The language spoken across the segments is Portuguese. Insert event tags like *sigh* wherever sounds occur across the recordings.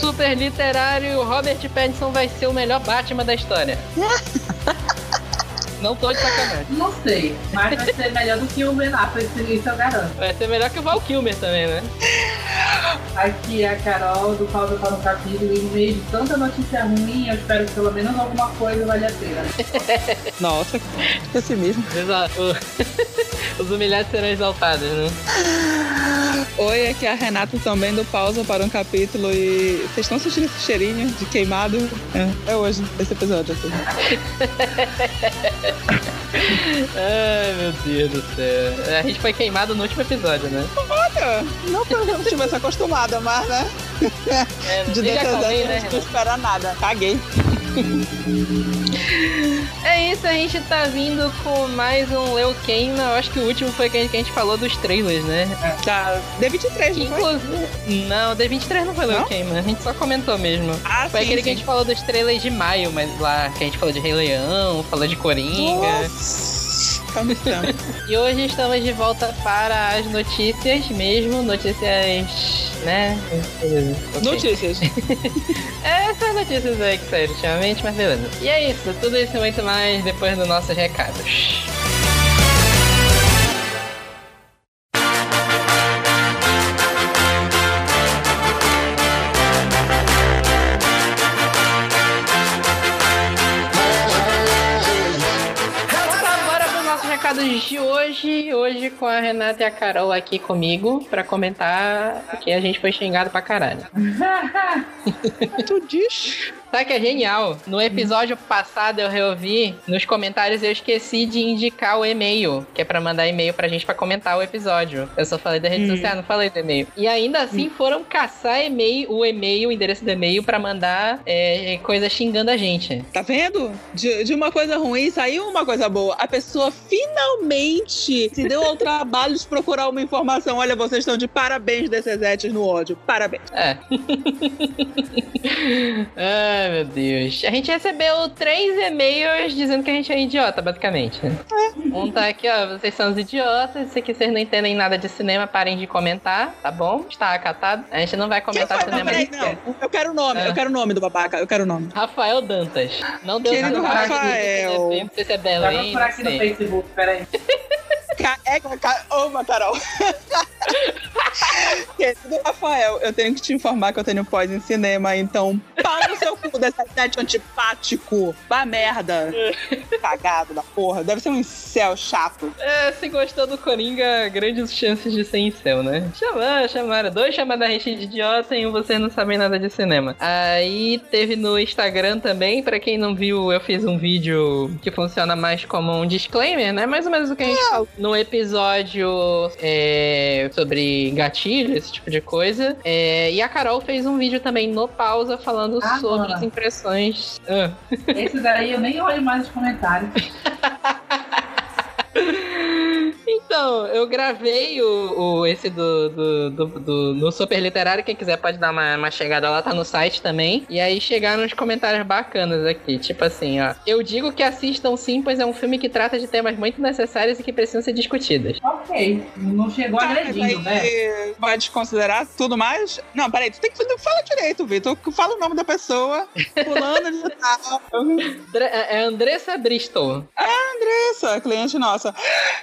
super literário, Robert Pattinson vai ser o melhor Batman da história. *laughs* Não tô de sacanagem. Não sei, mas vai ser melhor do que o Ben Affleck, isso eu garanto. Vai ser melhor que o Val Kilmer também, né? Aqui é a Carol do Pausa para o Capítulo e no meio de tanta notícia ruim, eu espero que pelo menos alguma coisa valha a pena. *laughs* Nossa, esse mesmo. Exato. *laughs* Os humilhados serão exaltados, né? Oi, aqui é a Renata também do Pausa para um Capítulo e vocês estão sentindo esse cheirinho de queimado? É, é hoje, esse episódio aqui. *laughs* Ai, meu Deus do céu. A gente foi queimado no último episódio, né? Olha, não que eu não estivesse acostumada, mas, né? É, *laughs* De nem já DTZ acabei, a né, gente não Renato? espera nada. Caguei. É isso, a gente tá vindo com mais um Leo Queima. Eu acho que o último foi que a gente, que a gente falou dos trailers, né? Tá, D23, não foi? Inclusive. Não, D23 não foi Leo? Queima, a gente só comentou mesmo. Ah, Foi sim, aquele que a sim. gente falou dos trailers de maio, mas lá que a gente falou de Rei Leão, falou de Coringa. Nossa, E hoje estamos de volta para as notícias mesmo, notícias, né? Notícias. *laughs* Essas notícias aí que saíram ultimamente, mas beleza. E é isso, tudo isso e muito mais depois dos nossos recados. De hoje. Hoje com a Renata e a Carol aqui comigo pra comentar que a gente foi xingado pra caralho. *laughs* tu diz? Sabe que é genial? No episódio passado eu reouvi, nos comentários eu esqueci de indicar o e-mail, que é pra mandar e-mail pra gente pra comentar o episódio. Eu só falei da rede Hum. social, não falei do e-mail. E ainda assim foram caçar e-mail, o e-mail, o endereço do e-mail pra mandar é, coisa xingando a gente. Tá vendo? De, de uma coisa ruim saiu uma coisa boa. A pessoa finalmente se deu ao *laughs* trabalho de procurar uma informação. Olha, vocês estão de parabéns, DCZetes, no ódio. Parabéns. É. *laughs* Ai, meu Deus. A gente recebeu três e-mails dizendo que a gente é idiota, basicamente. Um tá aqui, ó. Vocês são os idiotas. Isso aqui vocês não entendem nada de cinema, parem de comentar, tá bom? Está acatado. A gente não vai comentar? Não, cinema peraí, de não. Eu quero o nome, É. eu quero o nome do babaca, eu quero o nome. Rafael Dantas. Não deu Querido nada. Rafael. Não sei se é Vai Belém, procurar não aqui no. Facebook, peraí. *laughs* É, Ô, Carol. *laughs* Querido Rafael, eu tenho que te informar que eu tenho pós em cinema, então pau no seu cu dessa sete antipático. Vá merda. Cagado da porra. Deve ser um céu chato. É, se gostou do Coringa, grandes chances de ser céu, né? Chamaram, chamaram. Dois chamaram a gente de idiota e um vocês não sabem nada de cinema. Aí teve no Instagram também, pra quem não viu, eu fiz um vídeo que funciona mais como um disclaimer, né? Mais ou menos o que a gente falou no episódio é, sobre gatilho, esse tipo de coisa. É, e a Carol fez um vídeo também no pausa falando Ah, sobre mano. as impressões. Ah. Esse daí eu nem olho mais os comentários. *laughs* Então, eu gravei o, o- esse do, do, do, do- no Super Literário. Quem quiser pode dar uma, uma chegada lá, tá no site também. E aí chegaram uns comentários bacanas aqui. Tipo assim, ó. Eu digo que assistam sim, pois é um filme que trata de temas muito necessários e que precisam ser discutidos. Ok, não chegou Tá, agredindo, né? vai desconsiderar tudo mais? Não, peraí, tu tem que fala direito, Vitor. Fala o nome da pessoa. Fulano de tal. É é Andressa Bristol. Andressa, cliente nossa.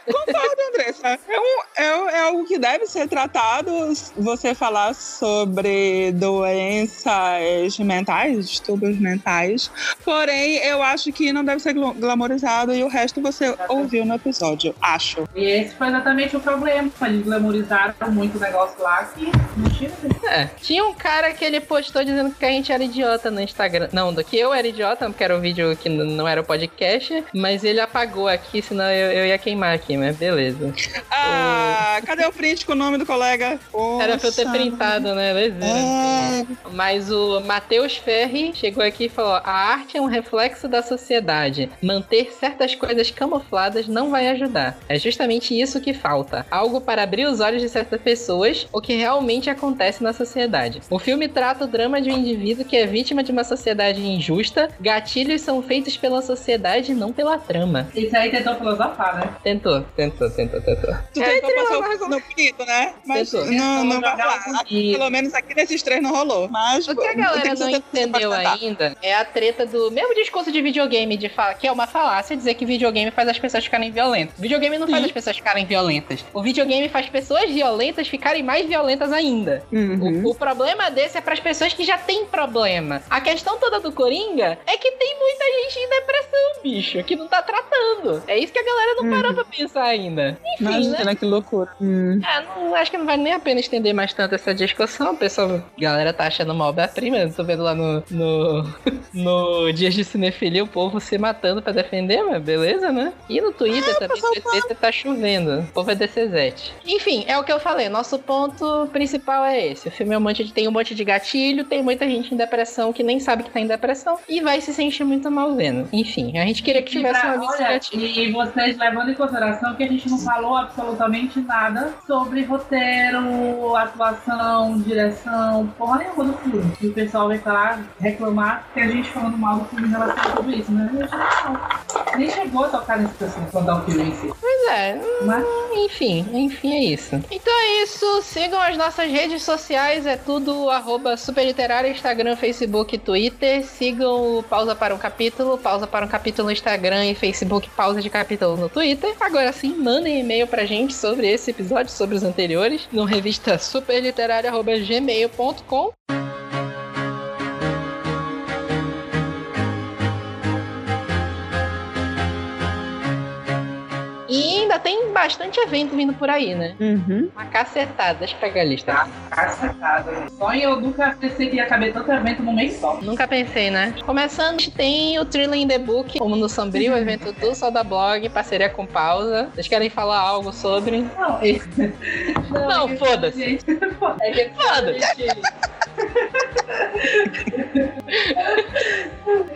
Concordo, Andressa. É, um, é, é algo que deve ser tratado. Você falar sobre doenças mentais, distúrbios mentais. Porém, eu acho que não deve ser glamorizado e o resto você ouviu no episódio. Acho. E esse foi exatamente o problema. Eles glamorizaram muito o negócio lá que não tinha. É. Tinha um cara que ele postou dizendo que a gente era idiota no Instagram. Não, do que eu era idiota, porque era o vídeo que não era o podcast. Mas ele apagou aqui, senão eu, eu ia queimar aqui, mas beleza. Ah, cadê o print com o nome do colega? Era pra eu ter Poxa. printado, né? Beleza. É, Mas o Matheus Ferri chegou aqui e falou: a arte é um reflexo da sociedade. Manter certas coisas camufladas não vai ajudar. É justamente isso que falta. Algo para abrir os olhos de certas pessoas, o que realmente acontece na sociedade. O filme trata o drama de um indivíduo que é vítima de uma sociedade injusta. Gatilhos são feitos pela sociedade e não pela trama. Isso aí tentou filosofar, né? Tentou, tentou, tentou, tentou. Tu É, tentou passar o no bonito, né? Mas Tentou. não, não vai jogar Aqui, Pelo menos aqui nesses três não rolou. Mas O que a galera não entendeu ainda é a treta do mesmo discurso de videogame, de fa- que é uma falácia dizer que videogame faz as pessoas ficarem violentas. Videogame não faz as pessoas ficarem violentas. O videogame faz pessoas violentas ficarem mais violentas ainda. Uhum. O, o problema desse é para as pessoas que já têm problema. A questão toda do Coringa é que tem muita gente em depressão, bicho, que não tá tratando. É isso que a galera não parou pra pensar ainda. Enfim, né? Imagina que loucura. Hum. É, não, acho que não vale nem a pena estender mais tanto essa discussão. O pessoal, a galera tá achando uma obra-prima. Tô vendo lá no, no, *laughs* no Dias de Cinefilia o povo se matando pra defender, mas beleza, né? E no Twitter também, pessoal no Twitter tá chovendo. O povo é DCZ. Enfim, é o que eu falei. Nosso ponto principal é esse. O filme é um monte de, tem um monte de gatilho, tem muita gente em depressão que nem sabe que tá em depressão e vai se sentir muito mal vendo. Enfim, a gente queria que tivesse pra- uma lista de olha, gatilho. e vocês levando em consideração que a gente não falou absolutamente nada sobre roteiro, atuação, direção, porra nenhuma do filme. E o pessoal vem falar, reclamar que a gente falando mal do filme em relação a tudo isso, né? A gente não, nem chegou a tocar nesse pessoal quando o filme em si. É, Mas Enfim, enfim, é isso. Então é isso. Sigam as nossas redes sociais, é tudo arroba superliterária, Instagram, Facebook e Twitter. Sigam o Pausa para um Capítulo, Pausa para um Capítulo no Instagram e Facebook, Pausa de Capítulo no Twitter. Agora sim, mandem e-mail pra gente sobre esse episódio, sobre os anteriores, no revista superliterária.gmail.com. E ainda tem bastante evento vindo por aí, né? Uhum. Uma cacetada, deixa eu pegar a lista. cacetada. Só eu nunca pensei que ia caber tanto evento no mês só. Nunca pensei, né? Começando, a gente tem o Thriller in the Book, o Mundo Sombrio, o evento do Soda Blog, parceria com pausa. Vocês querem falar algo sobre? Não, *laughs* Não, e- foda-se. gente, É que Foda-se. a gente-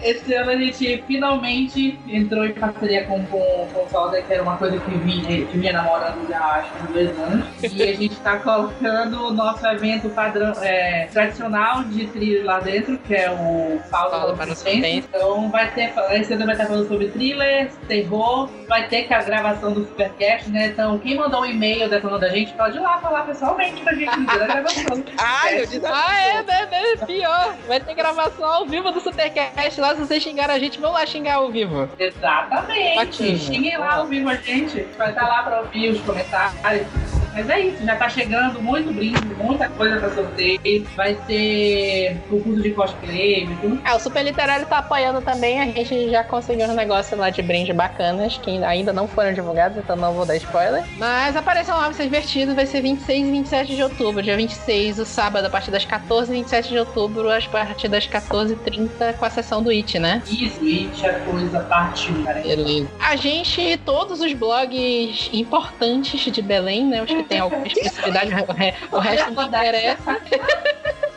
Esse ano a gente finalmente entrou em parceria com, com, com o Solda, que era uma coisa que vinha, que vinha namorando já acho que dois anos. E a gente tá colocando o nosso evento padrão, é, tradicional de thriller lá dentro, que é o Pausa Pausa para o. Então vai ter, esse ano vai estar falando sobre thrillers, terror, vai ter que a gravação do Supercast, né? Então quem mandou um e-mail detonando a gente pode ir lá falar pessoalmente pra gente dia da gravação. Ai, eu desafio. Ah, é, bebê, pior. Vai ter gravação ao vivo do Supercast lá. Se vocês xingaram a gente, vão lá xingar ao vivo. Exatamente. Ótimo. Xinguem lá ao vivo a gente. Vai estar lá pra ouvir os comentários. Mas é isso, já tá chegando muito brinde, muita coisa pra sorteio. Vai ter concurso de cosplay, tudo. É, o Super Literário tá apoiando também. A gente já conseguiu uns negócios lá de brinde bacanas que ainda não foram divulgados, então não vou dar spoiler. Mas apareçam lá, vai ser divertido. Vai ser 26 e 27 de outubro. Dia 26, o sábado, a partir das 14 e 27 de outubro, a partir das 14h30, com a sessão do It, né? Isso, It, a coisa cara. Beleza. A gente, todos os blogs importantes de Belém, né? Os que tem alguma re- o resto não interessa.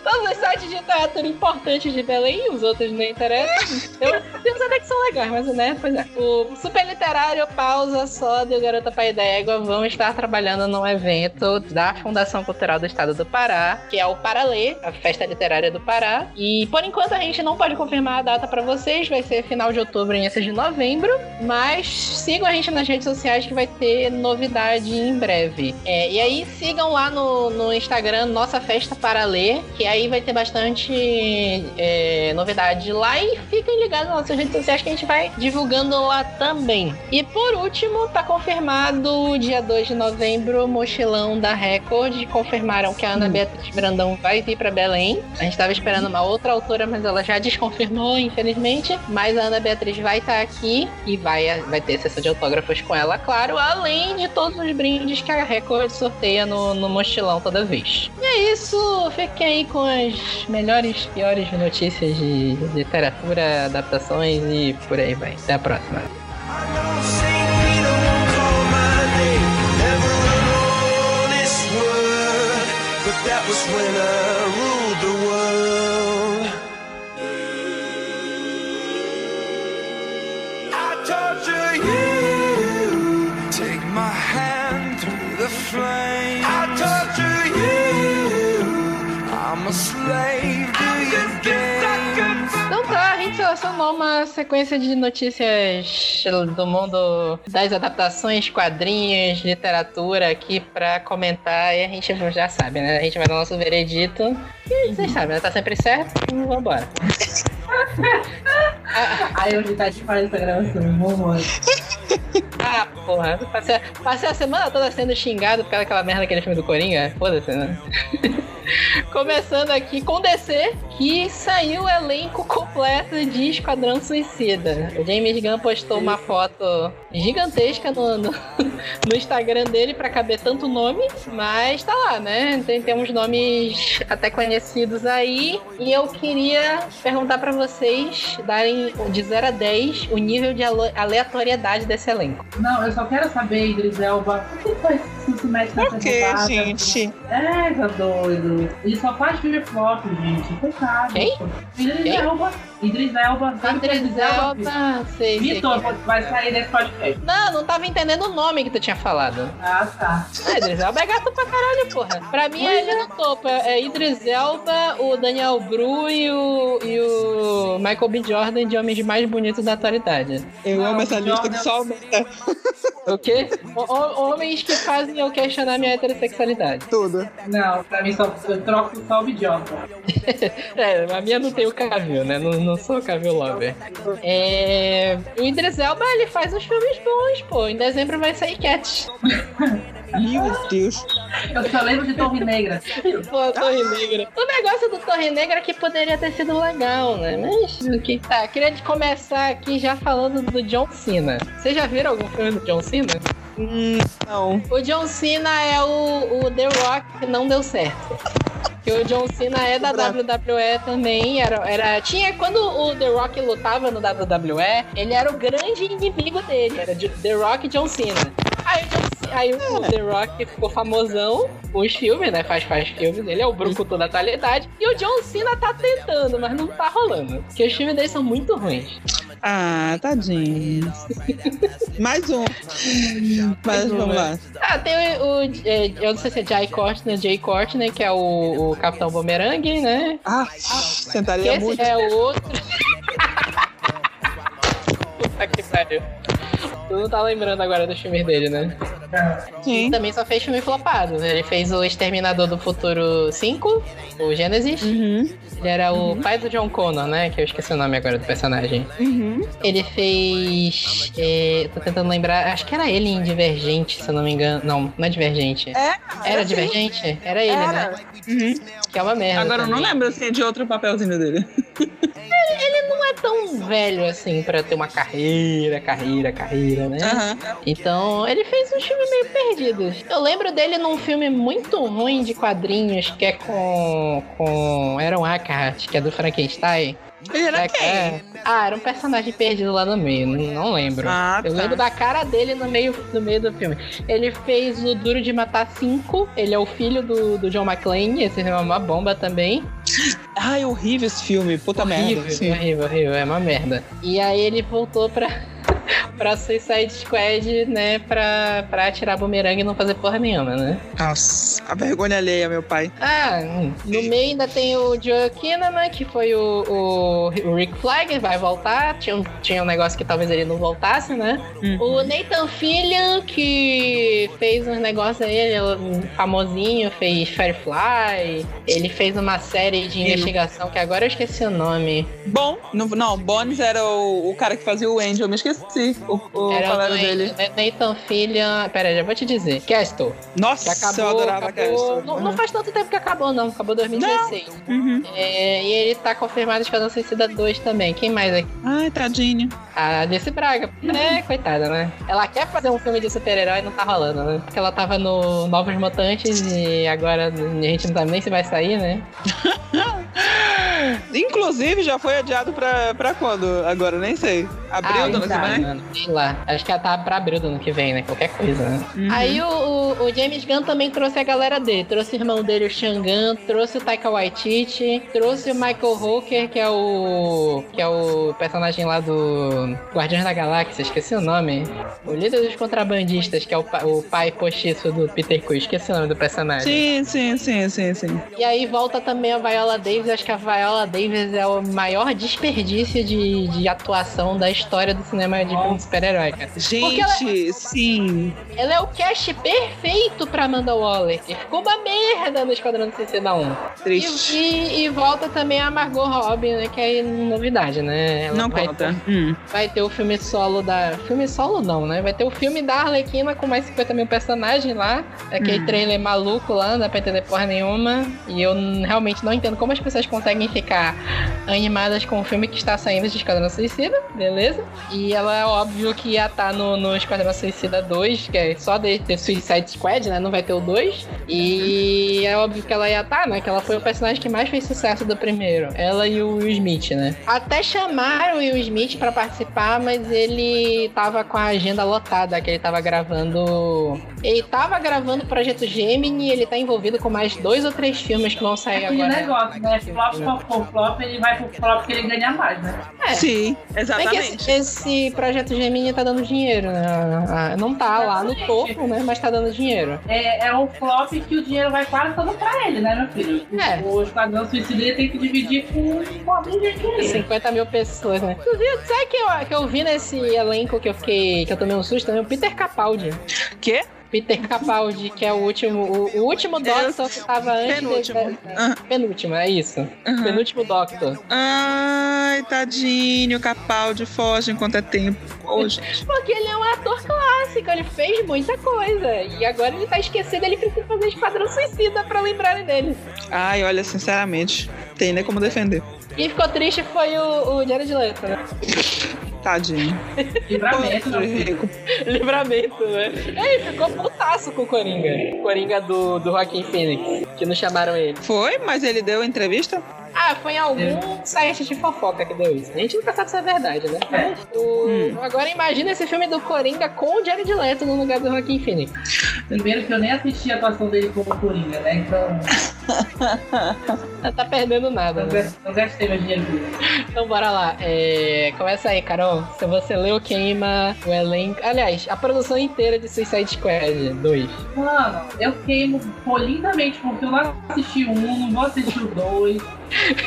Todos os sites de literatura importantes de Belém, os outros não interessam. Eu, tem uns até que são legais, mas né? Pois é. O Super Literário, Pausa, Soda e o Garota Pai d'Égua vão estar trabalhando num evento da Fundação Cultural do Estado do Pará, que é o Paralê, a Festa Literária do Pará. E por enquanto a gente não pode confirmar a data pra vocês, vai ser final de outubro, início de novembro. Mas sigam a gente nas redes sociais que vai ter novidade em breve. É, e aí sigam lá no, no Instagram Nossa Festa para Ler, que aí vai ter bastante é, novidade lá e fiquem ligados nas nossas redes sociais que a gente vai divulgando lá também. E por último, tá confirmado dia 2 de novembro, mochilão da Record. Confirmaram que a Ana Beatriz Brandão vai vir para Belém. A gente tava esperando uma outra autora, mas ela já *laughs* desconfirmou, infelizmente. Mas a Ana Beatriz vai estar aqui e vai, vai ter sessão de autógrafos com ela, claro, além de todos os brindes que a Record sorteia no, no mochilão toda vez. E é isso, fiquem aí com as melhores, piores notícias de literatura, adaptações e por aí vai. Até a próxima. Saint Peter won't uma sequência de notícias do mundo das adaptações, quadrinhos, literatura aqui pra comentar e a gente já sabe, né? A gente vai dar nosso veredito e vocês sabem, né? Tá sempre certo, vambora. *laughs* Aí hoje tá essa gravação, vamos *laughs* Ah, porra, passei, passei a semana toda sendo xingado por causa daquela merda daquele filme do Coringa. Foda-se, né? *laughs* Começando aqui com DC, que saiu o elenco completo de Esquadrão Suicida. O James Gunn postou uma foto gigantesca no, no, no Instagram dele pra caber tanto nome, mas tá lá, né? Tem, tem uns nomes até conhecidos aí. E eu queria perguntar pra vocês darem de 0 a 10 o nível de aleatoriedade desse elenco. Não, eu só quero saber, Idris Elba, por que foi se se mete nessa Por que, gente? É, tá doido. Ele só faz filme flop, gente. Coitado. Quem? Idris Quem? Elba. Idris Elba. Sabe Idris Elba, sei, sei Vitor, quem é. vai sair desse podcast. Não, não tava entendendo o nome que tu tinha falado. Ah, tá. É, Idris Elba é gato pra caralho, porra. Pra mim é ele no topo. É é Idris Elba, o Daniel Bru e o, e o Michael B. Jordan de homens mais bonitos da atualidade. Eu Não, amo essa lista Jordan- que só aumenta *laughs* O quê? O- o- homens que fazem eu questionar minha heterossexualidade. tudo. Não, pra mim só, eu troco só o idiota. *laughs* É, a minha não tem o Cavil, né? Não, não sou Cavil Lover. É... O Idris Elba, ele faz uns filmes bons, pô. Em dezembro vai sair Cat. *laughs* Meu Deus. Eu só lembro de Torre Negra. Pô, Torre Negra. O negócio do Torre Negra é que poderia ter sido legal, né? Mas, o que tá. Queria começar aqui já falando do John Cena. Vocês já viram algum filme do John Cena? Hum, não. O John Cena é o, o The Rock que não deu certo. Que o John Cena é da. WWE também. Era, era, tinha, quando o The Rock lutava no WWE, ele era o grande inimigo dele. Era The Rock e John Cena. Aí, o John aí o The Rock ficou famosão, os filmes, né? Faz, faz filmes, ele é o brucutu da atualidade. E o John Cena tá tentando, mas não tá rolando. Porque os filmes dele são muito ruins. Ah, tadinho. Mais um. Mas um, vamos né? lá. Ah, tem o, o- é, eu não sei se é Jay Courtney, Jay Courtney, que é o, o Capitão Boomerang, né? Ah, sentaria esse muito. é o outro. Puta que pariu. Tu não tá lembrando agora dos filmes dele, né? Sim. Também só fez filme flopado. Ele fez o Exterminador do Futuro 5, o Gênesis. Uhum. Ele era o pai do John Connor, né? Que eu esqueci o nome agora do personagem. Uhum. Ele fez. é, tô tentando lembrar. Acho que era ele em Divergente, se eu não me engano. Não, não é Divergente. É, Era sim. Divergente? Era ele, né? Era. Uhum. Que é uma merda. Agora eu não também. lembro assim de outro papelzinho dele. Não é tão velho assim pra ter uma carreira, carreira, carreira, né? Aham. Então, ele fez uns filmes meio perdidos. Eu lembro dele num filme muito ruim de quadrinhos que é com com Aaron Eckhart, que é do Frankenstein. Ele era É, quem? é. Ah, era um personagem perdido lá no meio, não, não lembro. Ah, Eu tá. lembro da cara dele no meio, no meio do filme. Ele fez o Duro de Matar 5. Ele é o filho do, do John McClane. Esse filme é uma bomba também. Ai, é horrível esse filme. Puta horrível, merda. Sim. horrível, horrível. É uma merda. E aí ele voltou pra, pra Suicide Squad, né? Pra, pra atirar bumerangue e não fazer porra nenhuma, né? Nossa, a vergonha alheia, meu pai. Ah, no meio ainda tem o Joe Kinnaman, que foi o, o, o Rick Flag, vai voltar. Tinha um, tinha um negócio que talvez ele não voltasse, né? Uhum. O Nathan Fillion, que fez uns negócios aí, ele é um famosinho, fez Firefly. Ele fez uma série de investigação que agora eu esqueci o nome. Bom, não, não Bones era o, o cara que fazia o Angel, eu me esqueci o, o o dele. Nathan Fillion. Pera aí, já vou te dizer. Castle. Que Nossa, acabou. eu adorava acabou Castle. não, não faz tanto tempo que acabou, não. Acabou 2016. Uhum. É, e ele tá confirmado Esquadrão Suicida 2 também. Quem mais aqui? Ai, tadinho. A Alice Braga. É, coitada, né? Ela quer fazer um filme de super-herói e não tá rolando, né? Porque ela tava no Novos Mutantes e agora a gente não sabe nem se vai sair, né? *laughs* Inclusive, já foi adiado pra, pra quando? Agora, nem sei. Abril Ah, do ano que vem? Sei lá. Acho que ela tá pra abril do ano que vem, né? Qualquer coisa, né? Uhum. Aí o, o- o James Gunn também trouxe a galera dele. Trouxe o irmão dele, o Shangan, trouxe o Taika Waititi, trouxe o Michael Hooker, que é o. que é o personagem lá do Guardiões da Galáxia, esqueci o nome. O líder dos contrabandistas, que é o, o pai postiço do Peter Quill, esqueci o nome do personagem. Sim, sim, sim, sim, sim. E aí volta também a Viola Davis. Acho que a Viola Davis é o maior desperdício de, de atuação da história do cinema de super-herói, cara. Gente, ela- sim. Ela é o cast perfeito pra Amanda Waller. Ficou uma merda no Esquadrão Suicida 1. Triste. E, e- e volta também a Margot Robbie, né? Que é novidade, né? Ela Não vai conta. ter- Hum. vai ter o filme solo da. Filme solo não, né? Vai ter o filme da Arlequina com mais 50 mil personagens lá. Aquele Hum. trailer maluco lá, não dá pra entender porra nenhuma. E eu realmente não entendo como as pessoas conseguem ficar animadas com o filme que está saindo de Esquadrão Suicida, beleza? E ela é óbvio que ia estar no, no Esquadrão Suicida 2, que é só de ter Suicide Squad, né? Não vai ter o 2. E é óbvio que ela ia estar, né? Que ela foi o personagem que mais fez sucesso do primeiro. Ela e o Will Smith, né? Até chamaram o Will Smith pra participar, mas ele tava com a agenda lotada, que ele tava gravando. Ele tava gravando o Projeto Gemini, ele tá envolvido com mais dois ou três filmes que vão sair É aquele agora. negócio, né? Flop for flop, ele vai pro flop que ele ganha mais, né? É. Sim, Bem que exatamente. esse, esse projeto Gemini tá dando dinheiro, né? Não tá lá no topo, né? Mas tá dando dinheiro. É, é o flop que o dinheiro vai quase todo pra ele, né, meu filho? É. O Esquadrão Suicida tem que dividir com o pobre aí. 50 mil pessoas, né? Inclusive, sabe que eu, que eu vi nesse elenco que eu fiquei. que eu tomei um susto também? O Peter Capaldi. Quê? Peter Capaldi, que é o último. O, o último Doctor que tava antes. Penúltimo. Ah, Penúltimo, é isso. aham. Penúltimo Doctor. Ai, tadinho, Capaldi, foge enquanto é tempo. *laughs* Gente. Porque ele é um ator clássico, ele fez muita coisa. E agora ele tá esquecido, ele precisa fazer Esquadrão Suicida pra lembrarem dele. Ai, olha, sinceramente, tem nem como defender. Quem ficou triste foi o, o Jared Leto, né? Tadinho. *laughs* Livramento, rico. Livramento, né? É, ele ficou putaço com o Coringa. Coringa do, do Joaquin Phoenix, que não chamaram ele. Foi, mas ele deu entrevista? Ah, foi em algum site de fofoca que deu isso. A gente nunca sabe se é verdade, né? Mas o- Hum. Agora imagina esse filme do Coringa com o Jared Leto no lugar do Joaquin Phoenix. Primeiro que eu nem assisti a atuação dele como Coringa, né? Então, Não tá perdendo nada, não né? gastei meu dinheiro. Então bora lá. É, Começa aí, Carol. Se você leu, queima o elenco. Aliás, a produção inteira de Suicide Squad 2. Mano, eu queimo pô, lindamente porque eu não assisti um, não vou assistir o dois.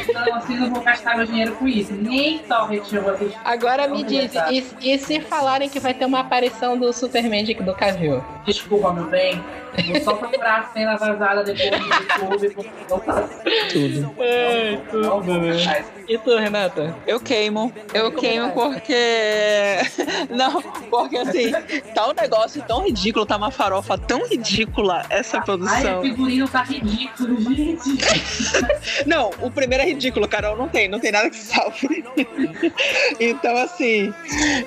Então, assim, não vou gastar meu dinheiro com isso. Nem eu vou assistir. Agora me diz, e, e se falarem que vai ter uma aparição do Superman de- do Cavill? Desculpa, meu bem. Vou só procurar a cena vazada depois no YouTube, porque não faço. Tudo. Vou gastar isso. E tu, Renata? Eu queimo. Eu queimo porque. *laughs* Não, porque assim, tá um negócio tão ridículo, tá uma farofa tão ridícula essa Ai, o produção. figurino tá ridículo, gente. Não, o primeiro é ridículo, Carol. Não tem, não tem nada que salve. *laughs* então, assim.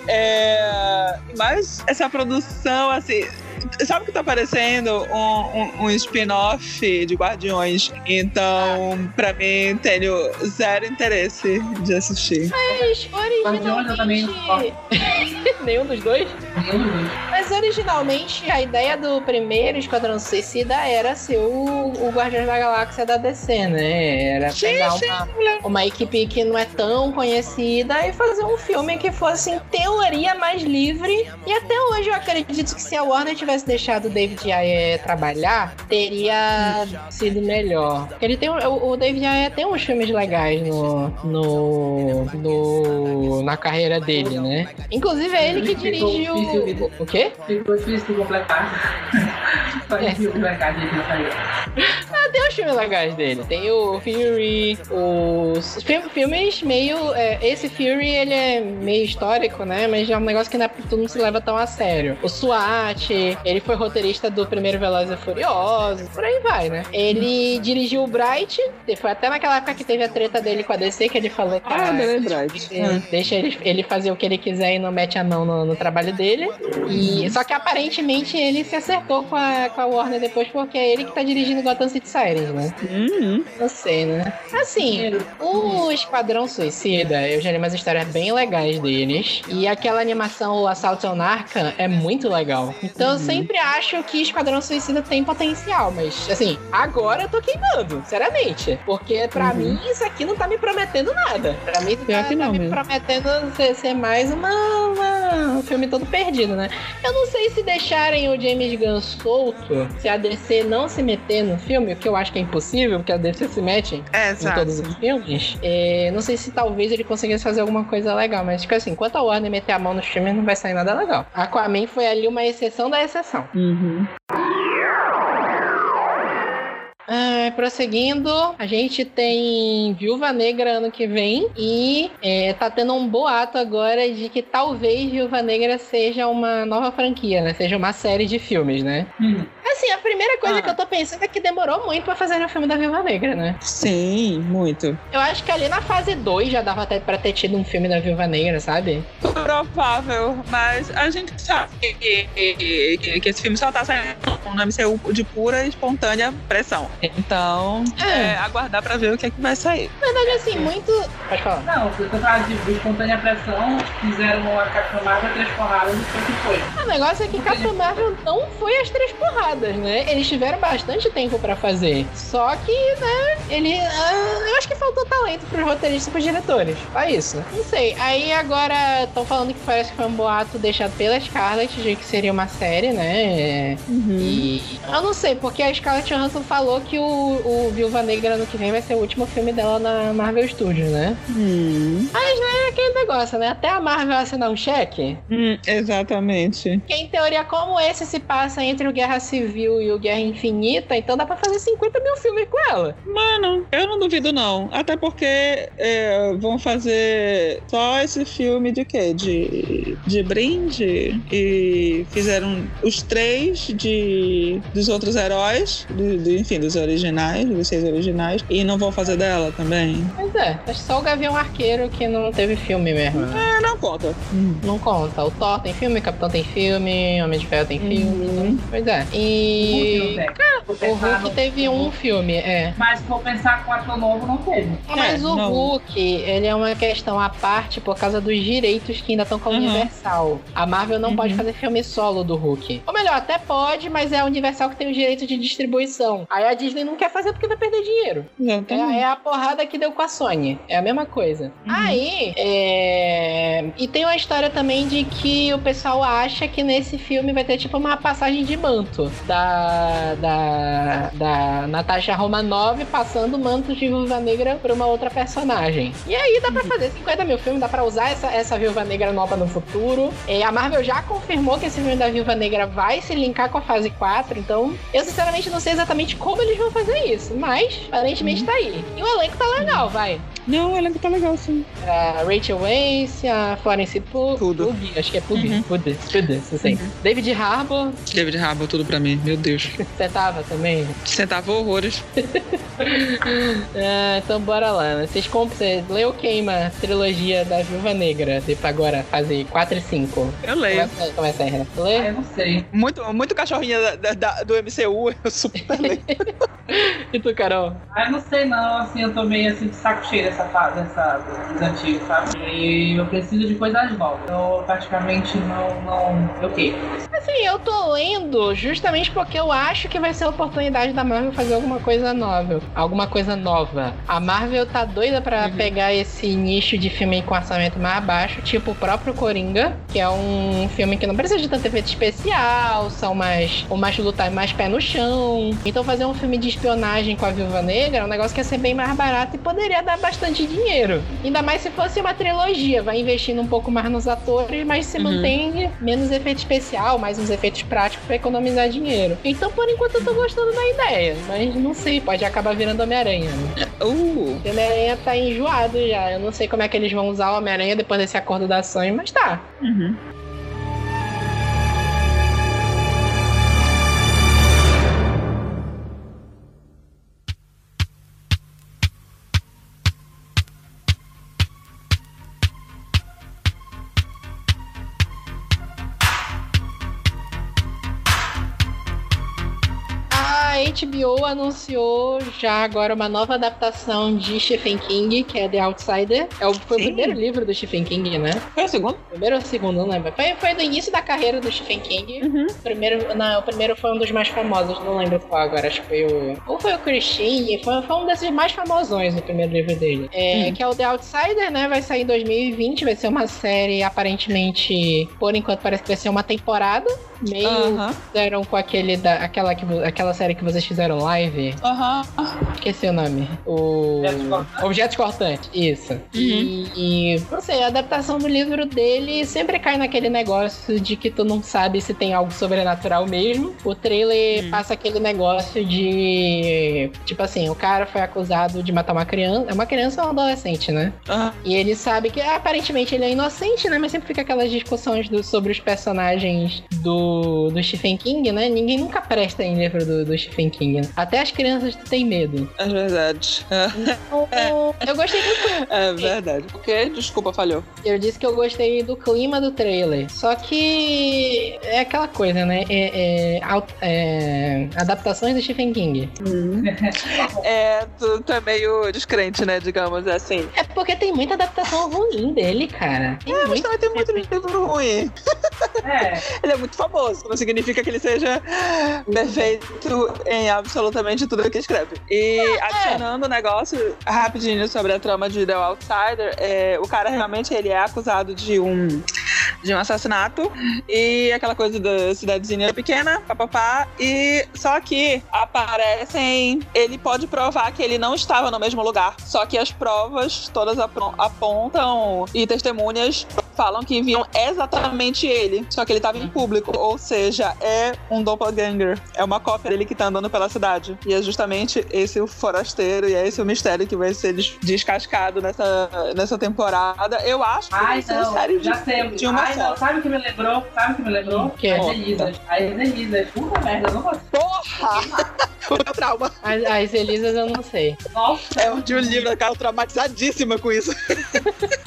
É... Mas essa produção, assim. Sabe o que tá parecendo? Um, um, um spin-off de Guardiões. Então, pra mim, tenho zero interesse de assistir. Mas também originalmente. Nenhum *laughs* dos dois? Nenhum dos dois. Mas originalmente a ideia do primeiro Esquadrão Suicida era ser o, o Guardiões da Galáxia da DC, né? Era pegar uma, uma equipe que não é tão conhecida e fazer um filme que fosse, em teoria, mais livre. E até hoje eu acredito que se a Warner tivesse deixado o David Ayer trabalhar, teria sido melhor. Ele tem o, o David Ayer tem uns filmes legais no, no, no na carreira dele, né? Inclusive é ele que dirigiu o, o quê? Ficou difícil de completar. *laughs* Só É. de completar, tem uns filmes legais dele. Tem o Fury, os fi- filmes meio. é, esse Fury ele é meio histórico, né? Mas é um negócio que não, é, tu não se leva tão a sério. O SWAT, ele foi roteirista do primeiro Velozes e Furiosos, por aí vai, né? Ele dirigiu o Bright, foi até naquela época que teve a treta dele com a DC, que ele falou que Ah. É, Deixa ele, ele fazer o que ele quiser e não mete a mão no, no trabalho dele. E, só que aparentemente ele se acertou com a, com a Warner depois, porque é ele que tá dirigindo Gotham City Coisa, né? Uhum. Não sei, né? Assim, o Esquadrão Suicida, eu já li umas histórias bem legais deles. E aquela animação, o Assault on Arkham, é muito legal. Então eu sempre acho que Esquadrão Suicida tem potencial. Mas, assim, agora eu tô queimando, sinceramente. Porque pra mim isso aqui não tá me prometendo nada. Pra mim Pior tá, que tá não me mesmo. prometendo ser, ser mais uma, uma- um filme todo perdido, né? Eu não sei se deixarem o James Gunn solto, se a DC não se meter no filme, o que eu acho que é impossível, porque a DC se mete É, em todos os filmes. É, não sei se talvez ele conseguisse fazer alguma coisa legal, mas tipo assim, enquanto a Warner meter a mão nos filmes, não vai sair nada legal. Aquaman foi ali uma exceção da exceção. Uhum. Ah, prosseguindo, a gente tem Viúva Negra ano que vem e é, tá tendo um boato agora de que talvez Viúva Negra seja uma nova franquia, né? Seja uma série de filmes, né? Hum. Assim, a primeira coisa Ah. que eu tô pensando é que demorou muito pra fazer o filme da Viúva Negra, né? Sim, muito. Eu acho que ali na fase 2 já dava até pra ter tido um filme da Viúva Negra, sabe? Provável, mas a gente sabe que, que- que- que esse filme só tá saindo no MCU de pura e espontânea pressão. Então, É. é, aguardar pra ver o que é que vai sair. Na verdade, assim, muito. Pode falar. Não, eu falando de espontânea pressão, fizeram uma Capitã Marvel três porradas e foi o que foi. O negócio é que Capitão Marvel não foi as três porradas, né? Eles tiveram bastante tempo pra fazer. Só que, né, ele. ah, eu acho que faltou talento pros roteiristas e pros diretores. Só isso. Não sei. Aí agora estão falando que parece que foi um boato deixado pela Scarlett de que seria uma série, né? E eu não sei, porque a Scarlett Johansson falou que o, o Viúva Negra ano que vem vai ser o último filme dela na Marvel Studios, né? Hum. É aquele negócio, né? Até a Marvel assinar um cheque. Hum, exatamente. Que em teoria, como esse se passa entre o Guerra Civil e o Guerra Infinita, então dá pra fazer 50 mil filmes com ela. Mano, eu não duvido não. Até porque é, vão fazer só esse filme de quê? De, de brinde? E fizeram os três de dos outros heróis, do, do- enfim, dos originais, dos seis originais. E não vão fazer dela também? Pois é, acho só o Gavião Arqueiro que não teve filme mesmo. né? É, não conta. Não conta. O Thor tem filme, o Capitão tem filme, Homem de Ferro tem filme. Uhum. Pois é. E. Vou O Hulk no- teve um filme, é. Mas se for pensar com ator novo, não teve. Mas o não. Hulk, ele é uma questão à parte por causa dos direitos que ainda estão com a Uhum. Universal. A Marvel não Uhum. pode fazer filme solo do Hulk. Ou melhor, até pode, mas é a Universal que tem os direitos de distribuição. Aí a Disney não quer fazer porque vai perder dinheiro. Exatamente. É, é a porrada que deu com a Sony. É a mesma coisa. Aí, é... E tem uma história também de que o pessoal acha que nesse filme vai ter tipo uma passagem de manto da, da, da Natasha Romanoff passando manto de Viúva Negra pra uma outra personagem. E aí dá pra fazer 50 mil filmes, dá pra usar essa, essa Viúva Negra nova no futuro. É, a Marvel já confirmou que esse filme da Viúva Negra vai se linkar com a fase 4, então eu sinceramente não sei exatamente como eles vão fazer isso, mas aparentemente tá aí. E o elenco tá legal, vai. Não, o elenco tá legal, sim. A Rachel Weisz, a Florence Pugh, Tudo. Acho que é Pugh, Uhum. Pugh, Pugh, não sei. David Harbour, David Harbour, tudo pra mim. Meu Deus. *laughs* você tava também. Sentava horrores. *laughs* Ah, então bora lá. né? Vocês compram, você leu queima a trilogia da Viúva Negra, de pra agora fazer 4 e 5. Eu leio. Começa, começa aí, Renato. Ah, Lê? eu não sei. Muito, muito cachorrinha da- da- da- do MCU, *laughs* eu super leio. E tu, Carol? Ah, eu não sei não, assim, eu tô meio assim de saco cheio dessa fase, dessa, dos antigos, sabe? E eu preciso de coisas novas. Eu praticamente não, não. Eu quê? Assim, eu tô lendo justamente porque eu acho que vai ser a oportunidade da Marvel fazer alguma coisa nova. Alguma coisa nova. A Marvel tá doida pra pegar esse nicho de filme com orçamento mais baixo, tipo o próprio Coringa, que é um filme que não precisa de tanto efeito especial, são mais. ou mais lutar mais pé no chão. Então fazer um filme de espionagem com a Viúva Negra é um negócio que ia ser bem mais barato e poderia dar bastante dinheiro. Ainda mais se fosse uma trilogia, vai investindo um pouco mais nos atores, mas se Uhum. mantém menos efeito especial, mais uns efeitos práticos pra economizar dinheiro. Então, por enquanto, eu tô gostando da ideia, mas não sei, pode acabar virando Homem-Aranha. né? Uh, O Homem-Aranha tá enjoado já. Eu não sei como é que eles vão usar o Homem-Aranha depois desse acordo da Sony, mas tá. uhum. HBO anunciou já agora uma nova adaptação de Stephen King, que é The Outsider. É o, foi o Sim. primeiro livro do Stephen King, né? Foi o segundo? Primeiro ou segundo, não lembro. Foi, foi do início da carreira do Stephen King. Uhum. O primeiro, não, o primeiro foi um dos mais famosos, não lembro qual agora. Acho que foi o. Ou foi o Christine, foi, foi um desses mais famosões, o primeiro livro dele. É, Hum. Que é o The Outsider, né? Vai sair em 2020, vai ser uma série aparentemente. Por enquanto parece que vai ser uma temporada. Meio Aham. fizeram com aquele da, aquela, que, aquela série que vocês fizeram live. Aham. Esqueci o nome. O. Objetos cortantes? Objetos Cortantes, isso. E, e, não sei, a adaptação do livro dele sempre cai naquele negócio de que tu não sabe se tem algo sobrenatural mesmo. O trailer passa aquele negócio de. Tipo assim, o cara foi acusado de matar uma criança. É uma criança ou um adolescente, né? Aham. E ele sabe que aparentemente ele é inocente, né? Mas sempre fica aquelas discussões do- sobre os personagens do, do Stephen King, né? Ninguém nunca presta em livro do, do Stephen King. Até as crianças têm medo. É verdade. *laughs* Eu gostei muito. É verdade. O quê? Desculpa, falhou. Eu disse que eu gostei do clima do trailer. Só que é aquela coisa, né? É, é, é, adaptações do Stephen King. *laughs* É, tu, tu é meio descrente, né? Digamos assim. É porque tem muita adaptação ruim dele, cara. Tem Mas muito. também tem muito livro ruim. É, *laughs* Ele é muito famoso. Não significa que ele seja perfeito em absolutamente tudo que escreve. E adicionando o negócio rapidinho sobre a trama de The Outsider, é, o cara realmente ele é acusado de um de um assassinato. E aquela coisa da cidadezinha pequena, papapá, e só que aparecem, ele pode provar que ele não estava no mesmo lugar, só que as provas todas apontam e testemunhas falam que viam exatamente ele, só que ele estava em público, ou seja, é um doppelganger, é uma cópia dele que tá andando pela cidade. E é justamente esse o forasteiro e é esse o mistério que vai ser des- descascado nessa, nessa temporada. Eu acho que vai ai ser não, série de, de uma ai não, sabe o que me lembrou? Sabe o que me lembrou? Que? As Elisas. As Elisas. Puta merda, eu não gostei. Porra! *laughs* o meu trauma. As, as Elisas eu não sei. Nossa, É um de um livro, aquela traumatizadíssima com isso.